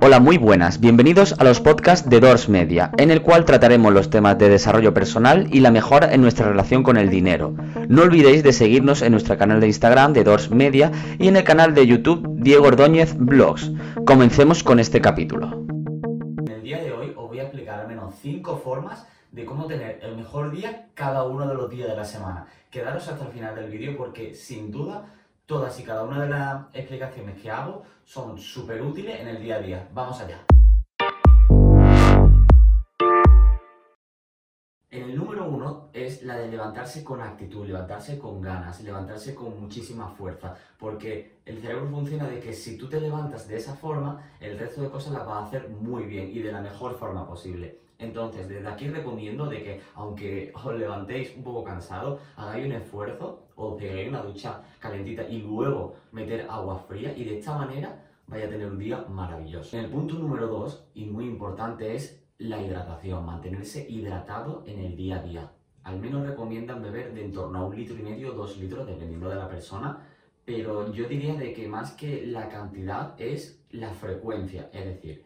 Hola, muy buenas. Bienvenidos a los podcasts de Doors Media, en el cual trataremos los temas de desarrollo personal y la mejora en nuestra relación con el dinero. No olvidéis de seguirnos en nuestro canal de Instagram de Doors Media y en el canal de YouTube Diego Ordóñez Blogs. Comencemos con este capítulo. En el día de hoy os voy a explicar al menos 5 formas de cómo tener el mejor día cada uno de los días de la semana. Quedaros hasta el final del vídeo porque sin duda todas y cada una de las explicaciones que hago son súper útiles en el día a día. Vamos allá. En el número uno es la de levantarse con actitud, levantarse con ganas, levantarse con muchísima fuerza, porque el cerebro funciona de que si tú te levantas de esa forma, el resto de cosas las vas a hacer muy bien y de la mejor forma posible. Entonces, desde aquí recomiendo de que, aunque os levantéis un poco cansado, hagáis un esfuerzo, o peguéis una ducha calentita y luego meter agua fría y de esta manera vais a tener un día maravilloso. El punto número dos, y muy importante, es la hidratación, mantenerse hidratado en el día a día. Al menos recomiendan beber de en torno a un litro y medio, dos litros, dependiendo de la persona, pero yo diría de que más que la cantidad es la frecuencia, es decir,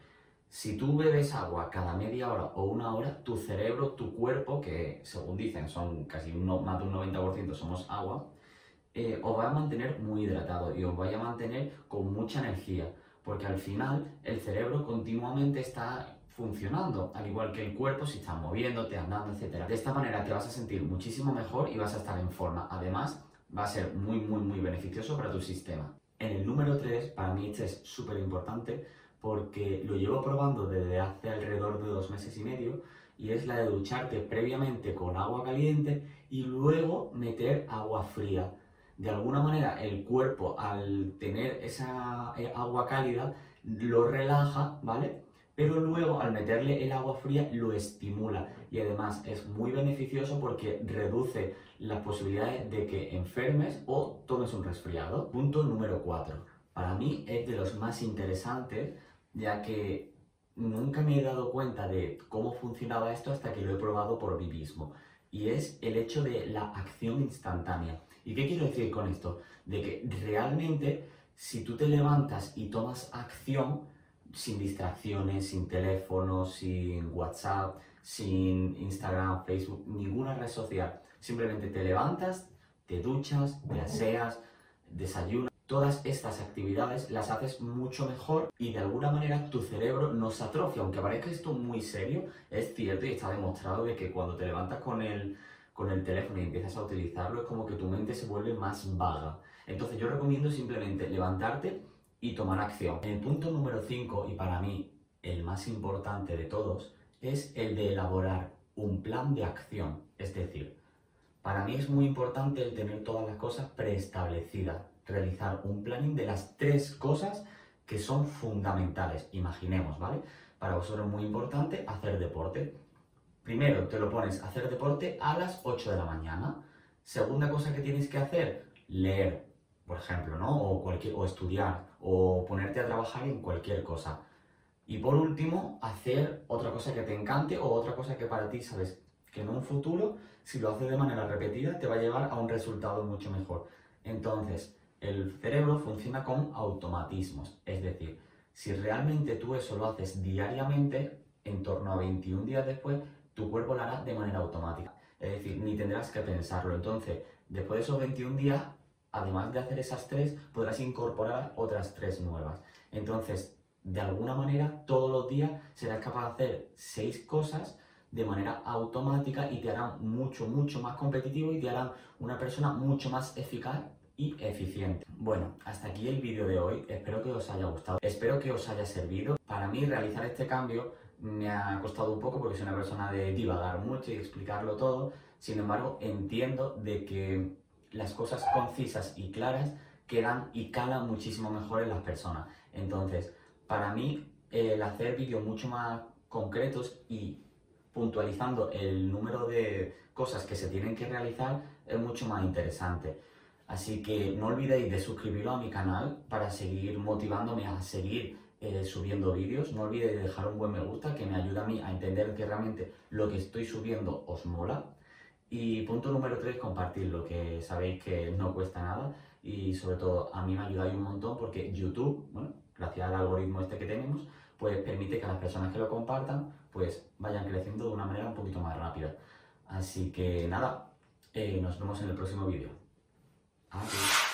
si tú bebes agua cada media hora o una hora, tu cerebro, tu cuerpo, que según dicen son casi más de un 90% somos agua, eh, os va a mantener muy hidratado y os va a mantener con mucha energía, porque al final el cerebro continuamente está funcionando, al igual que el cuerpo si estás moviéndote, andando, etc. De esta manera te vas a sentir muchísimo mejor y vas a estar en forma. Además, va a ser muy, muy, muy beneficioso para tu sistema. En el número 3, para mí este es súper importante porque lo llevo probando desde hace alrededor de dos meses y medio y es la de ducharte previamente con agua caliente y luego meter agua fría. De alguna manera el cuerpo al tener esa eh, agua cálida lo relaja, ¿vale? pero luego al meterle el agua fría lo estimula y además es muy beneficioso porque reduce las posibilidades de que enfermes o tomes un resfriado. Punto número 4. Para mí es de los más interesantes ya que nunca me he dado cuenta de cómo funcionaba esto hasta que lo he probado por mí mismo. Y es el hecho de la acción instantánea. ¿Y qué quiero decir con esto? De que realmente si tú te levantas y tomas acción, sin distracciones, sin teléfono, sin WhatsApp, sin Instagram, Facebook, ninguna red social. Simplemente te levantas, te duchas, te aseas, desayunas. Todas estas actividades las haces mucho mejor y de alguna manera tu cerebro no se atrofia. Aunque parezca esto muy serio, es cierto y está demostrado de que cuando te levantas con el, con el teléfono y empiezas a utilizarlo es como que tu mente se vuelve más vaga. Entonces yo recomiendo simplemente levantarte y tomar acción. El punto número 5, y para mí el más importante de todos, es el de elaborar un plan de acción. Es decir, para mí es muy importante el tener todas las cosas preestablecidas, realizar un planning de las tres cosas que son fundamentales. Imaginemos, ¿vale? Para vosotros es muy importante hacer deporte. Primero te lo pones a hacer deporte a las 8 de la mañana. Segunda cosa que tienes que hacer, leer por ejemplo, ¿no? O, cualquier, o estudiar, o ponerte a trabajar en cualquier cosa. Y por último, hacer otra cosa que te encante o otra cosa que para ti sabes que en un futuro, si lo haces de manera repetida, te va a llevar a un resultado mucho mejor. Entonces, el cerebro funciona con automatismos. Es decir, si realmente tú eso lo haces diariamente, en torno a 21 días después, tu cuerpo lo hará de manera automática. Es decir, ni tendrás que pensarlo. Entonces, después de esos 21 días, además de hacer esas tres, podrás incorporar otras tres nuevas. Entonces, de alguna manera, todos los días serás capaz de hacer seis cosas de manera automática y te harán mucho, mucho más competitivo y te harán una persona mucho más eficaz y eficiente. Bueno, hasta aquí el vídeo de hoy. Espero que os haya gustado. Espero que os haya servido. Para mí realizar este cambio me ha costado un poco porque soy una persona de divagar mucho y explicarlo todo. Sin embargo, entiendo de que las cosas concisas y claras quedan y calan muchísimo mejor en las personas. Entonces, para mí, el hacer vídeos mucho más concretos y puntualizando el número de cosas que se tienen que realizar es mucho más interesante. Así que no olvidéis de suscribiros a mi canal para seguir motivándome a seguir eh, subiendo vídeos. No olvidéis de dejar un buen me gusta que me ayuda a mí a entender que realmente lo que estoy subiendo os mola. Y punto número tres, compartirlo, que sabéis que no cuesta nada y sobre todo a mí me ayuda un montón porque YouTube, bueno, gracias al algoritmo este que tenemos, personas que lo compartan, pues vayan creciendo de una manera un poquito más rápida. Así que nada, eh, nos vemos en el próximo vídeo. Okay.